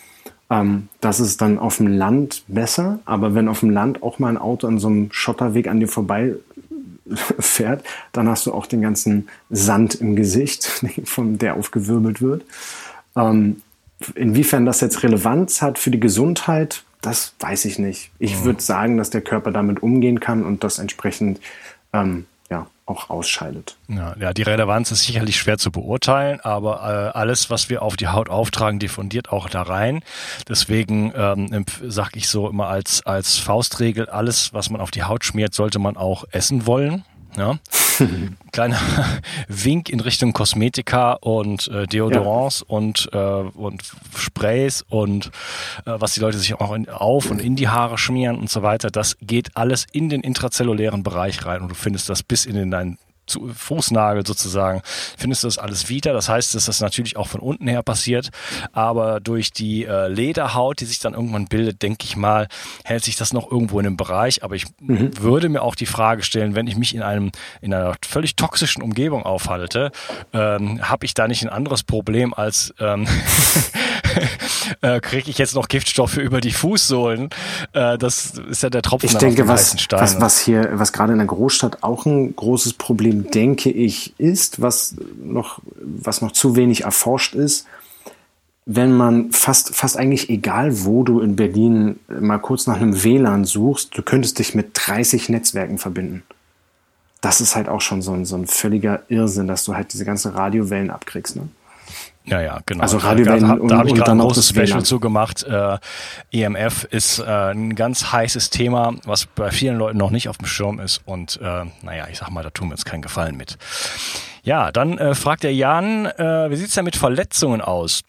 Ähm, das ist dann auf dem Land besser, aber wenn auf dem Land auch mal ein Auto an so einem Schotterweg an dir vorbei fährt, dann hast du auch den ganzen Sand im Gesicht, von der aufgewirbelt wird. Ähm, inwiefern das jetzt Relevanz hat für die Gesundheit, das weiß ich nicht. Ich mhm. würde sagen, dass der Körper damit umgehen kann und das entsprechend ähm, ja, auch ausscheidet. Ja, ja, die Relevanz ist sicherlich schwer zu beurteilen, aber äh, alles, was wir auf die Haut auftragen, diffundiert auch da rein. Deswegen ähm, sage ich so immer als, als Faustregel, alles, was man auf die Haut schmiert, sollte man auch essen wollen. Ja? Kleiner Wink in Richtung Kosmetika und äh, Deodorants ja. und, äh, und Sprays und äh, was die Leute sich auch in, auf und in die Haare schmieren und so weiter. Das geht alles in den intrazellulären Bereich rein und du findest das bis in den, dein Fußnagel sozusagen, findest du das alles wieder. Das heißt, dass das natürlich auch von unten her passiert, aber durch die äh, Lederhaut, die sich dann irgendwann bildet, denke ich mal, hält sich das noch irgendwo in einem Bereich. Aber ich mhm. würde mir auch die Frage stellen, wenn ich mich in einem in einer völlig toxischen Umgebung aufhalte, ähm, habe ich da nicht ein anderes Problem als ähm, äh, kriege ich jetzt noch Giftstoffe über die Fußsohlen? Äh, das ist ja der Tropfen ich denke, was, was, was hier, was gerade in der Großstadt auch ein großes Problem, denke ich, ist, was noch, was noch zu wenig erforscht ist, wenn man fast, fast eigentlich egal, wo du in Berlin mal kurz nach einem WLAN suchst, du könntest dich mit 30 Netzwerken verbinden. Das ist halt auch schon so ein, so ein völliger Irrsinn, dass du halt diese ganzen Radiowellen abkriegst. Ne? Ja, ja, genau. Also Radiowellen da, da habe ich gerade ein großes Special zu gemacht. Äh, EMF ist äh, ein ganz heißes Thema, was bei vielen Leuten noch nicht auf dem Schirm ist. Und äh, naja, ich sag mal, da tun wir uns keinen Gefallen mit. Ja, dann äh, fragt der Jan, äh, wie sieht's denn mit Verletzungen aus?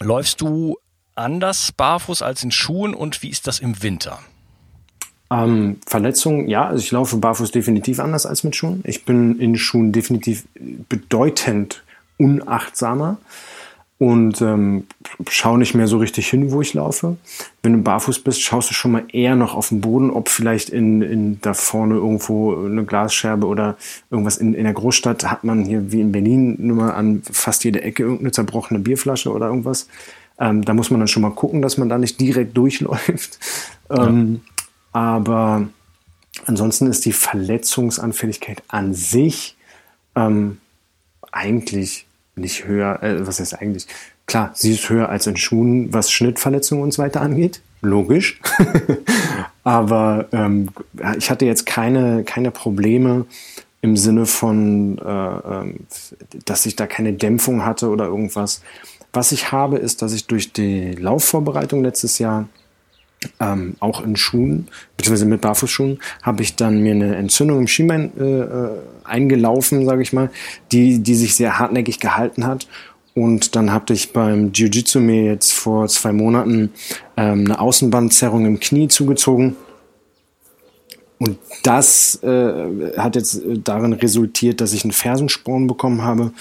Läufst du anders barfuß als in Schuhen und wie ist das im Winter? Ähm, Verletzungen, ja, also ich laufe barfuß definitiv anders als mit Schuhen. Ich bin in Schuhen definitiv bedeutend unachtsamer und ähm, schau nicht mehr so richtig hin, wo ich laufe. Wenn du barfuß bist, schaust du schon mal eher noch auf den Boden, ob vielleicht in, in da vorne irgendwo eine Glasscherbe oder irgendwas in, in der Großstadt hat man hier wie in Berlin nur mal an fast jede Ecke irgendeine zerbrochene Bierflasche oder irgendwas. Ähm, da muss man dann schon mal gucken, dass man da nicht direkt durchläuft. Ja. Ähm, aber ansonsten ist die Verletzungsanfälligkeit an sich ähm, eigentlich nicht höher, äh, was heißt eigentlich? Klar, sie ist höher als in Schuhen, was Schnittverletzungen und so weiter angeht. Logisch. Aber ähm, ich hatte jetzt keine, keine Probleme im Sinne von, äh, ähm, dass ich da keine Dämpfung hatte oder irgendwas. Was ich habe, ist, dass ich durch die Laufvorbereitung letztes Jahr ähm, auch in Schuhen, beziehungsweise mit Barfußschuhen, habe ich dann mir eine Entzündung im Schienbein äh, äh, eingelaufen, sage ich mal, die, die sich sehr hartnäckig gehalten hat. Und dann hatte ich beim Jiu-Jitsu mir jetzt vor zwei Monaten ähm, eine Außenbandzerrung im Knie zugezogen. Und das äh, hat jetzt darin resultiert, dass ich einen Fersensporn bekommen habe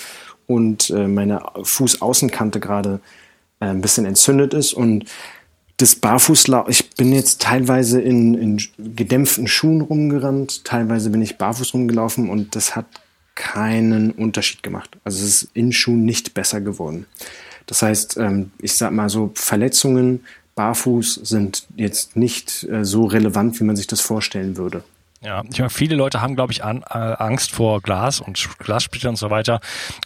und äh, meine Fußaußenkante gerade äh, ein bisschen entzündet ist. Und das Barfußlauf, ich bin jetzt teilweise in, in gedämpften Schuhen rumgerannt, teilweise bin ich barfuß rumgelaufen und das hat keinen Unterschied gemacht. Also es ist in Schuhen nicht besser geworden. Das heißt, ähm, ich sag mal so, Verletzungen barfuß sind jetzt nicht äh, so relevant, wie man sich das vorstellen würde. Ja, ich meine, viele Leute haben, glaube ich, an, äh, Angst vor Glas und Glassplitter und so weiter.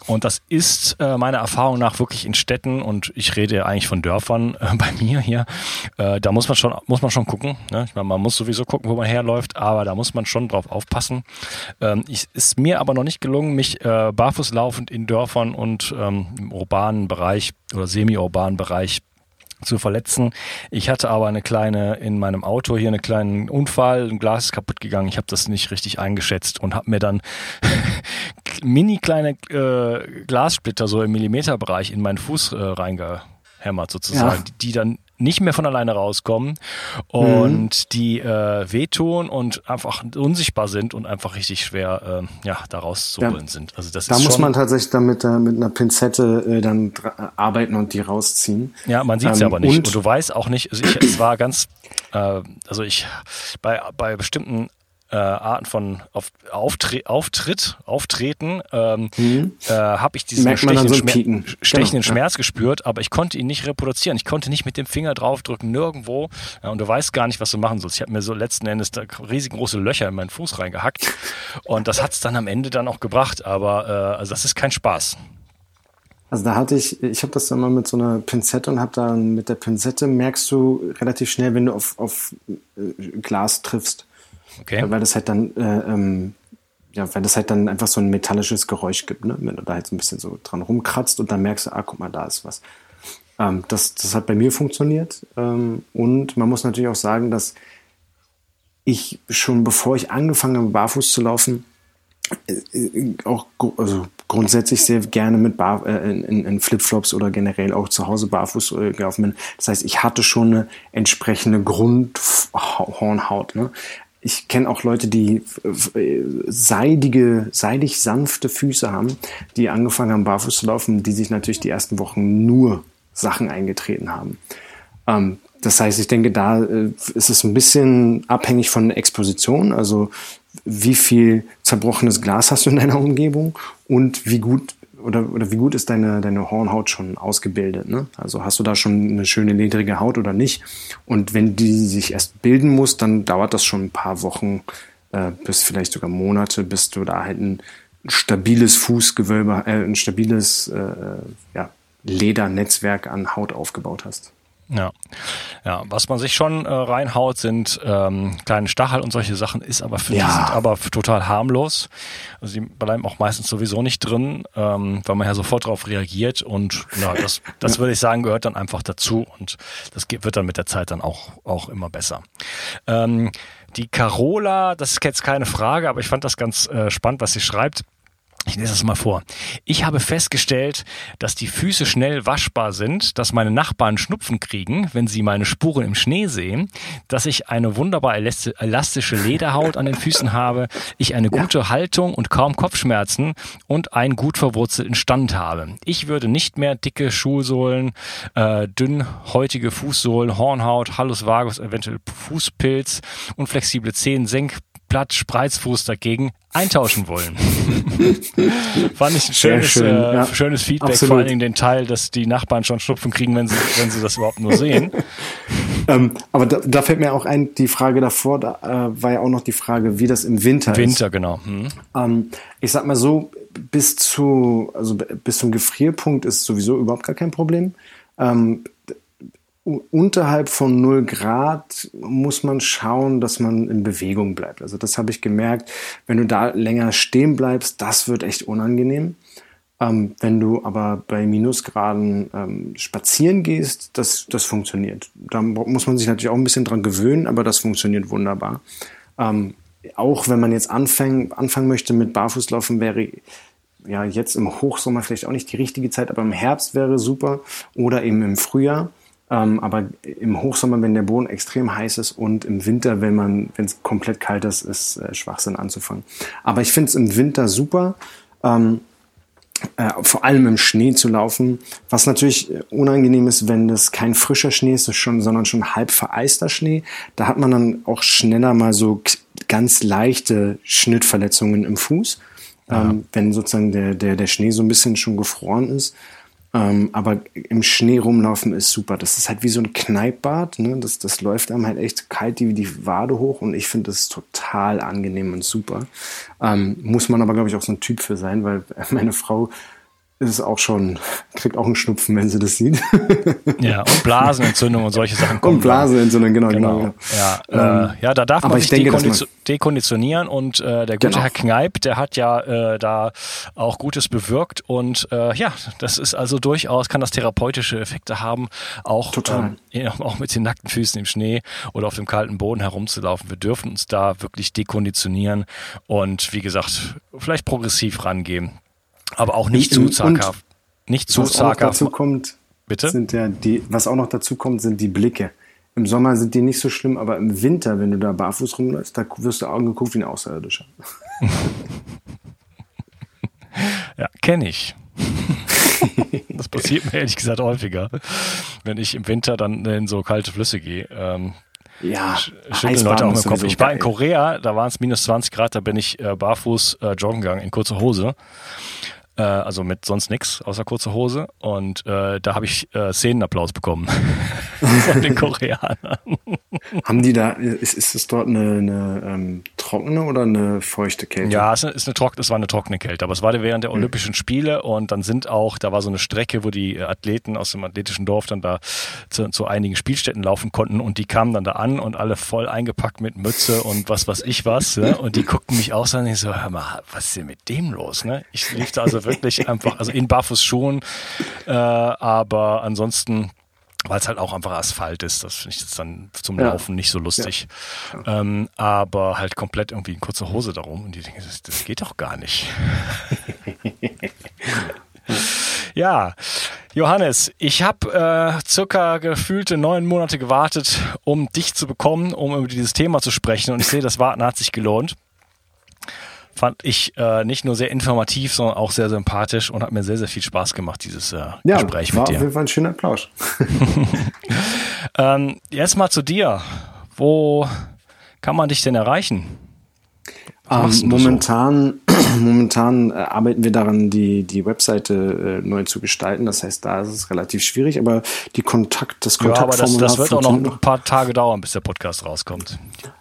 Und das ist äh, meiner Erfahrung nach wirklich in Städten und ich rede eigentlich von Dörfern äh, bei mir hier. Äh, da muss man schon, muss man schon gucken. Ne? Ich meine, man muss sowieso gucken, wo man herläuft, aber da muss man schon drauf aufpassen. Ähm, ich, ist mir aber noch nicht gelungen, mich äh, barfuß laufend in Dörfern und ähm, im urbanen Bereich oder semi-urbanen Bereich zu verletzen. Ich hatte aber eine kleine in meinem Auto hier einen kleinen Unfall, ein Glas ist kaputt gegangen. Ich habe das nicht richtig eingeschätzt und habe mir dann mini kleine äh, Glassplitter so im Millimeterbereich in meinen Fuß äh, reinge hämmert sozusagen, ja. die, die dann nicht mehr von alleine rauskommen und mhm. die äh, wehtun und einfach unsichtbar sind und einfach richtig schwer äh, ja da rauszuholen ja. sind. Also das da ist muss man tatsächlich dann mit, äh, mit einer Pinzette äh, dann arbeiten und die rausziehen. Ja, man sieht es ähm, aber nicht und, und, du weißt auch nicht. Also ich, es war ganz, äh, also ich bei bei bestimmten äh, Arten von auf, Auftre Auftritt, Auftreten, ähm, mhm. äh, habe ich diesen stechenden, so Schmer stechenden genau, Schmerz gespürt, aber ich konnte ihn nicht reproduzieren. Ich konnte nicht mit dem Finger draufdrücken, nirgendwo. Ja, und du weißt gar nicht, was du machen sollst. Ich habe mir so letzten Endes da riesengroße Löcher in meinen Fuß reingehackt. Und das hat es dann am Ende dann auch gebracht. Aber äh, also das ist kein Spaß. Also da hatte ich, ich habe das dann mal mit so einer Pinzette und habe dann mit der Pinzette merkst du relativ schnell, wenn du auf, auf äh, Glas triffst. Okay. Weil das halt dann, äh, ähm, ja, weil das halt dann einfach so ein metallisches Geräusch gibt, ne? Wenn du da halt so ein bisschen so dran rumkratzt und dann merkst du, ah, guck mal, da ist was. Ähm, das, das hat bei mir funktioniert. Ähm, und man muss natürlich auch sagen, dass ich schon bevor ich angefangen habe, barfuß zu laufen, äh, äh auch also grundsätzlich sehr gerne mit Bar, äh, in, in Flipflops oder generell auch zu Hause barfuß äh, gelaufen bin. Das heißt, ich hatte schon eine entsprechende Grundhornhaut. Ne? Ich kenne auch Leute, die äh, seidige, seidig sanfte Füße haben, die angefangen haben, barfuß zu laufen, die sich natürlich die ersten Wochen nur Sachen eingetreten haben. Ähm, das heißt, ich denke, da äh, ist es ein bisschen abhängig von der Exposition, also wie viel zerbrochenes Glas hast du in deiner Umgebung und wie gut oder, oder wie gut ist deine, deine Hornhaut schon ausgebildet? Ne? Also hast du da schon eine schöne ledrige Haut oder nicht? Und wenn die sich erst bilden muss, dann dauert das schon ein paar Wochen äh, bis vielleicht sogar Monate, bis du da halt ein stabiles Fußgewölbe, äh, ein stabiles äh, ja, Ledernetzwerk an Haut aufgebaut hast. Ja, ja. Was man sich schon äh, reinhaut, sind ähm, kleine Stachel und solche Sachen, ist aber für ja. die sind aber total harmlos. Also die bleiben auch meistens sowieso nicht drin, ähm, weil man ja sofort darauf reagiert und ja, das, das würde ich sagen, gehört dann einfach dazu und das wird dann mit der Zeit dann auch auch immer besser. Ähm, die Carola, das ist jetzt keine Frage, aber ich fand das ganz äh, spannend, was sie schreibt. Ich lese das mal vor. Ich habe festgestellt, dass die Füße schnell waschbar sind, dass meine Nachbarn Schnupfen kriegen, wenn sie meine Spuren im Schnee sehen, dass ich eine wunderbar elastische Lederhaut an den Füßen habe, ich eine gute ja. Haltung und kaum Kopfschmerzen und einen gut verwurzelten Stand habe. Ich würde nicht mehr dicke Schuhsohlen, äh, dünnhäutige Fußsohlen, Hornhaut, Hallus vagus, eventuell Fußpilz und flexible Zehen, Senk Blatt Spreizfuß dagegen eintauschen wollen. Fand ich ein schönes, schön, äh, ja. schönes Feedback, Absolut. vor allen Dingen den Teil, dass die Nachbarn schon Schnupfen kriegen, wenn sie, wenn sie das überhaupt nur sehen. ähm, aber da, da, fällt mir auch ein, die Frage davor, da äh, war ja auch noch die Frage, wie das im Winter, Winter ist. Winter, genau. Hm. Ähm, ich sag mal so, bis zu, also bis zum Gefrierpunkt ist sowieso überhaupt gar kein Problem. Ähm, unterhalb von 0 Grad muss man schauen, dass man in Bewegung bleibt. Also das habe ich gemerkt. Wenn du da länger stehen bleibst, das wird echt unangenehm. Ähm, wenn du aber bei Minusgraden ähm, spazieren gehst, das, das funktioniert. Da muss man sich natürlich auch ein bisschen dran gewöhnen, aber das funktioniert wunderbar. Ähm, auch wenn man jetzt anfängt, anfangen möchte mit Barfußlaufen, wäre ja jetzt im Hochsommer vielleicht auch nicht die richtige Zeit, aber im Herbst wäre super oder eben im Frühjahr. Ähm, aber im Hochsommer, wenn der Boden extrem heiß ist und im Winter, wenn man, wenn es komplett kalt ist, ist äh, Schwachsinn anzufangen. Aber ich finde es im Winter super. Ähm, äh, vor allem im Schnee zu laufen, was natürlich unangenehm ist, wenn das kein frischer Schnee ist, schon, sondern schon halb vereister Schnee. Da hat man dann auch schneller mal so ganz leichte Schnittverletzungen im Fuß, ähm, wenn sozusagen der, der, der Schnee so ein bisschen schon gefroren ist. Ähm, aber im Schnee rumlaufen ist super. Das ist halt wie so ein Kneippbad. Ne? Das, das läuft einem halt echt kalt die, die Wade hoch und ich finde das total angenehm und super. Ähm, muss man aber, glaube ich, auch so ein Typ für sein, weil meine Frau ist es auch schon, kriegt auch einen Schnupfen, wenn sie das sieht. Ja, und Blasenentzündung und solche Sachen kommen. Und Blasenentzündung, genau, genau. genau ja. Ja, ähm, äh, ja, da darf man sich denke, dekonditio dekonditionieren und äh, der gute genau. Herr Kneip, der hat ja äh, da auch Gutes bewirkt und äh, ja, das ist also durchaus, kann das therapeutische Effekte haben, auch, Total. Ähm, auch mit den nackten Füßen im Schnee oder auf dem kalten Boden herumzulaufen. Wir dürfen uns da wirklich dekonditionieren und wie gesagt, vielleicht progressiv rangehen. Aber auch nicht zu zaghaft. Nicht zu zaghaft. dazu kommt, Bitte? Sind ja die, was auch noch dazu kommt, sind die Blicke. Im Sommer sind die nicht so schlimm, aber im Winter, wenn du da barfuß rumläufst, da wirst du angeguckt wie ein Außerirdischer. ja, kenne ich. das passiert mir ehrlich gesagt häufiger, wenn ich im Winter dann in so kalte Flüsse gehe. Ähm, ja, schütteln Leute auch im Kopf. Ich war in Korea, da waren es minus 20 Grad, da bin ich äh, barfuß äh, joggen gegangen in kurzer Hose äh, also mit sonst nichts außer kurzer Hose. Und äh, da habe ich äh, Szenenapplaus bekommen von den Koreanern. Haben die da, ist, ist es dort eine, eine ähm, trockene oder eine feuchte Kälte? Ja, es ist eine trockene, es war eine trockene Kälte, aber es war während der hm. Olympischen Spiele und dann sind auch, da war so eine Strecke, wo die Athleten aus dem athletischen Dorf dann da zu, zu einigen Spielstätten laufen konnten und die kamen dann da an und alle voll eingepackt mit Mütze und was weiß ich was. Ne? Und die guckten mich auch so an und ich so, hör mal, was ist denn mit dem los? Ne? Ich lief da also wirklich einfach, also in Barfußschuhen, äh, aber ansonsten weil es halt auch einfach Asphalt ist. Das finde ich jetzt dann zum Laufen ja. nicht so lustig. Ja. Ähm, aber halt komplett irgendwie in kurzer Hose darum. Und die denken, das, das geht doch gar nicht. ja, Johannes, ich habe äh, circa gefühlte neun Monate gewartet, um dich zu bekommen, um über dieses Thema zu sprechen. Und ich sehe, das Warten hat sich gelohnt fand ich äh, nicht nur sehr informativ, sondern auch sehr sympathisch und hat mir sehr, sehr viel Spaß gemacht, dieses äh, ja, Gespräch mit dir. Ja, war ein schöner Applaus. ähm, jetzt mal zu dir. Wo kann man dich denn erreichen? Ähm, momentan so? momentan äh, arbeiten wir daran, die, die Webseite äh, neu zu gestalten. Das heißt, da ist es relativ schwierig, aber die Kontakt, das Kontaktformular. Ja, aber das, das wird auch noch ein paar Tage dauern, bis der Podcast rauskommt.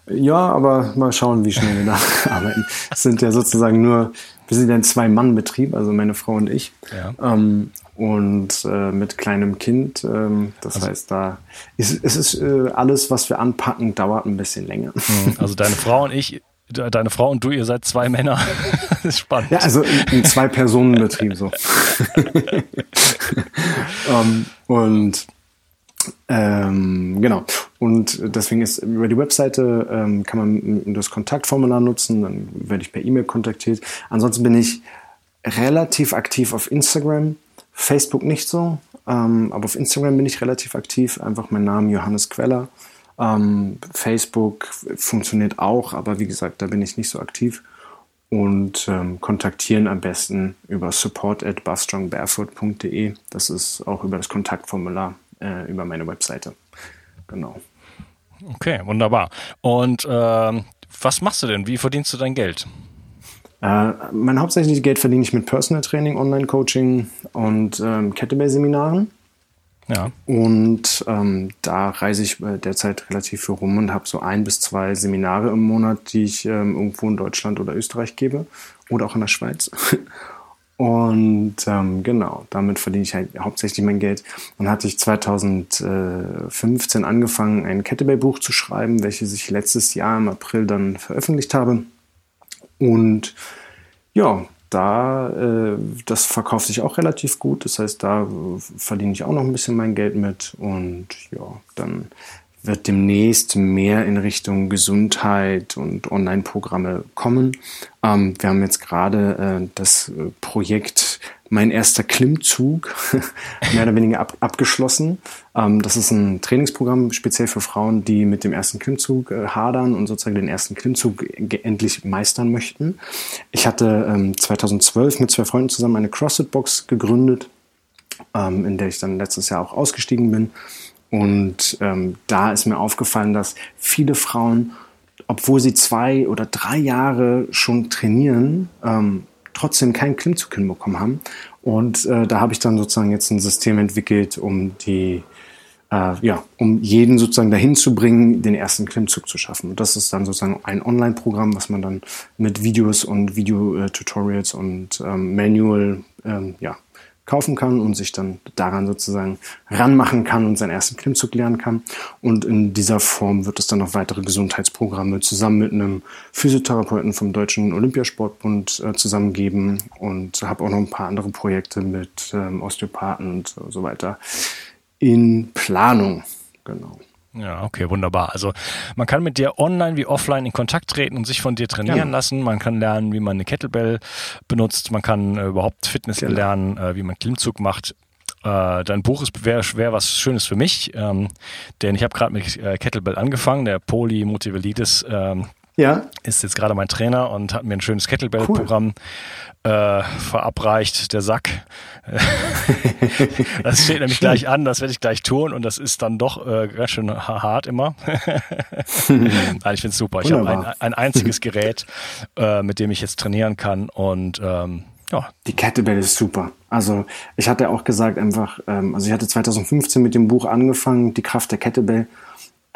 Ja, aber mal schauen, wie schnell wir da arbeiten. Es sind ja sozusagen nur, wir sind ja ein Zwei-Mann-Betrieb, also meine Frau und ich. Ja. Ähm, und äh, mit kleinem Kind. Ähm, das also, heißt, da ist es ist äh, alles, was wir anpacken, dauert ein bisschen länger. Mhm. Also deine Frau und ich deine Frau und du, ihr seid zwei Männer. das ist spannend. Ja, also ein Zwei-Personen-Betrieb so. um, ähm, und ähm, genau. Und deswegen ist über die Webseite ähm, kann man das Kontaktformular nutzen, dann werde ich per E-Mail kontaktiert. Ansonsten bin ich relativ aktiv auf Instagram, Facebook nicht so, ähm, aber auf Instagram bin ich relativ aktiv. Einfach mein Name Johannes Queller. Ähm, Facebook funktioniert auch, aber wie gesagt, da bin ich nicht so aktiv. Und ähm, kontaktieren am besten über support at buffstrongbarefoot.de. Das ist auch über das Kontaktformular äh, über meine Webseite. Genau. Okay, wunderbar. Und äh, was machst du denn? Wie verdienst du dein Geld? Äh, mein hauptsächliches Geld verdiene ich mit Personal Training, Online-Coaching und ähm, Kettlebell-Seminaren. Ja. Und ähm, da reise ich äh, derzeit relativ viel rum und habe so ein bis zwei Seminare im Monat, die ich ähm, irgendwo in Deutschland oder Österreich gebe oder auch in der Schweiz. Und ähm, genau, damit verdiene ich halt hauptsächlich mein Geld. Dann hatte ich 2015 angefangen, ein Kettlebell-Buch zu schreiben, welches ich letztes Jahr im April dann veröffentlicht habe. Und ja, da, äh, das verkauft sich auch relativ gut. Das heißt, da verdiene ich auch noch ein bisschen mein Geld mit. Und ja, dann wird demnächst mehr in Richtung Gesundheit und Online-Programme kommen. Ähm, wir haben jetzt gerade äh, das äh, Projekt Mein erster Klimmzug mehr oder weniger ab, abgeschlossen. Ähm, das ist ein Trainingsprogramm speziell für Frauen, die mit dem ersten Klimmzug äh, hadern und sozusagen den ersten Klimmzug endlich meistern möchten. Ich hatte ähm, 2012 mit zwei Freunden zusammen eine CrossFit-Box gegründet, ähm, in der ich dann letztes Jahr auch ausgestiegen bin. Und ähm, da ist mir aufgefallen, dass viele Frauen, obwohl sie zwei oder drei Jahre schon trainieren, ähm, trotzdem keinen Klimmzug hinbekommen haben. Und äh, da habe ich dann sozusagen jetzt ein System entwickelt, um die äh, ja, um jeden sozusagen dahin zu bringen, den ersten Klimmzug zu schaffen. Und das ist dann sozusagen ein Online-Programm, was man dann mit Videos und Video-Tutorials und ähm, Manual ähm, ja, kaufen kann und sich dann daran sozusagen ranmachen kann und seinen ersten Klimmzug lernen kann. Und in dieser Form wird es dann noch weitere Gesundheitsprogramme zusammen mit einem Physiotherapeuten vom Deutschen Olympiasportbund äh, zusammengeben und habe auch noch ein paar andere Projekte mit ähm, Osteopathen und so weiter in Planung. Genau. Ja, okay, wunderbar. Also man kann mit dir online wie offline in Kontakt treten und sich von dir trainieren ja. lassen. Man kann lernen, wie man eine Kettlebell benutzt. Man kann äh, überhaupt Fitness genau. lernen, äh, wie man Klimmzug macht. äh, dein Buch wäre wär was Schönes für mich, ähm, denn ich habe gerade mit äh, Kettlebell angefangen, der Polymotivalitis ähm, ja. ist jetzt gerade mein Trainer und hat mir ein schönes Kettlebell-Programm cool. äh, verabreicht, der Sack. das steht nämlich gleich an, das werde ich gleich tun und das ist dann doch äh, ganz schön hart immer. Nein, ich finde es super. Ich habe ein, ein, einziges Gerät, äh, mit dem ich jetzt trainieren kann und ähm, ja. Die Kettlebell ist super. Also ich hatte auch gesagt einfach, ähm, also ich hatte 2015 mit dem Buch angefangen, die Kraft der Kettlebell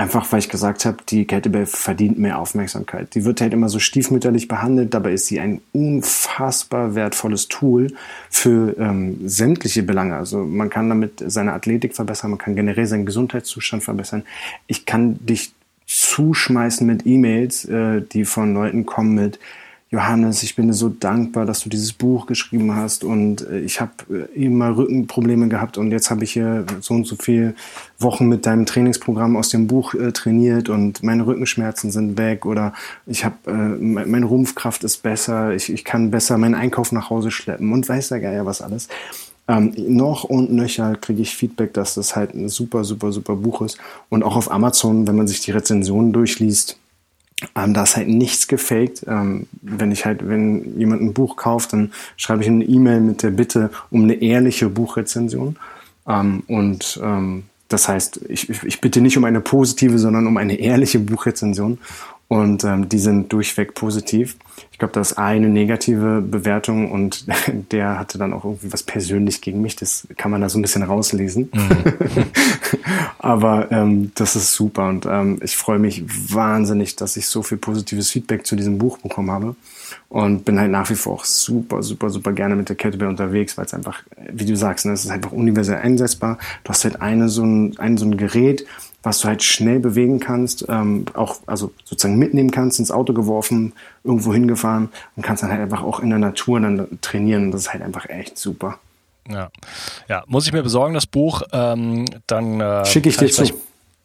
Einfach weil ich gesagt habe, die Kettlebell verdient mehr Aufmerksamkeit. Die wird halt immer so stiefmütterlich behandelt, dabei ist sie ein unfassbar wertvolles Tool für ähm, sämtliche Belange. Also man kann damit seine Athletik verbessern, man kann generell seinen Gesundheitszustand verbessern. Ich kann dich zuschmeißen mit E-Mails, äh, die von Leuten kommen mit, Johannes, ich bin dir so dankbar, dass du dieses Buch geschrieben hast und äh, ich habe äh, immer Rückenprobleme gehabt und jetzt habe ich hier so und so viele Wochen mit deinem Trainingsprogramm aus dem Buch äh, trainiert und meine Rückenschmerzen sind weg oder ich habe äh, meine Rumpfkraft ist besser, ich, ich kann besser meinen Einkauf nach Hause schleppen und weiß der Geier was alles. Ähm, noch und nöcher kriege ich Feedback, dass das halt ein super, super, super Buch ist. Und auch auf Amazon, wenn man sich die Rezensionen durchliest, ähm, da ist halt nichts gefaked. Ähm, wenn ich halt, wenn jemand ein Buch kauft, dann schreibe ich eine E-Mail mit der Bitte um eine ehrliche Buchrezension. Ähm, und ähm, das heißt, ich, ich bitte nicht um eine positive, sondern um eine ehrliche Buchrezension. Und ähm, die sind durchweg positiv. Ich glaube, da ist eine negative Bewertung und der hatte dann auch irgendwie was persönlich gegen mich. Das kann man da so ein bisschen rauslesen. Mhm. Aber ähm, das ist super und ähm, ich freue mich wahnsinnig, dass ich so viel positives Feedback zu diesem Buch bekommen habe und bin halt nach wie vor auch super, super, super gerne mit der Kettlebell unterwegs, weil es einfach, wie du sagst, ne, es ist einfach universell einsetzbar. Du hast halt eine so ein, ein so ein Gerät, was du halt schnell bewegen kannst, ähm, auch also sozusagen mitnehmen kannst, ins Auto geworfen, irgendwo hingefahren und kannst dann halt einfach auch in der Natur dann trainieren. Und das ist halt einfach echt super. Ja, ja, muss ich mir besorgen, das Buch. Ähm, dann äh, schicke ich dir zu.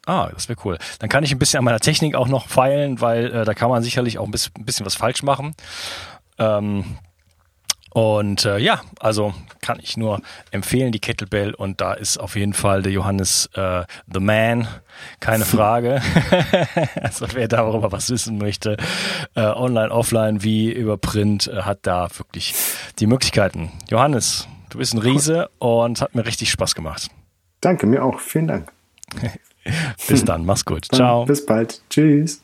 Ah, das wäre cool. Dann kann ich ein bisschen an meiner Technik auch noch feilen, weil äh, da kann man sicherlich auch ein bisschen, ein bisschen was falsch machen. Ähm, und äh, ja, also kann ich nur empfehlen, die Kettlebell. Und da ist auf jeden Fall der Johannes äh, The Man, keine Frage. also wer darüber was wissen möchte, äh, online, offline, wie über Print, äh, hat da wirklich die Möglichkeiten. Johannes, du bist ein Riese und hat mir richtig Spaß gemacht. Danke, mir auch. Vielen Dank. bis dann, mach's gut. Ciao. Bis bald. Tschüss.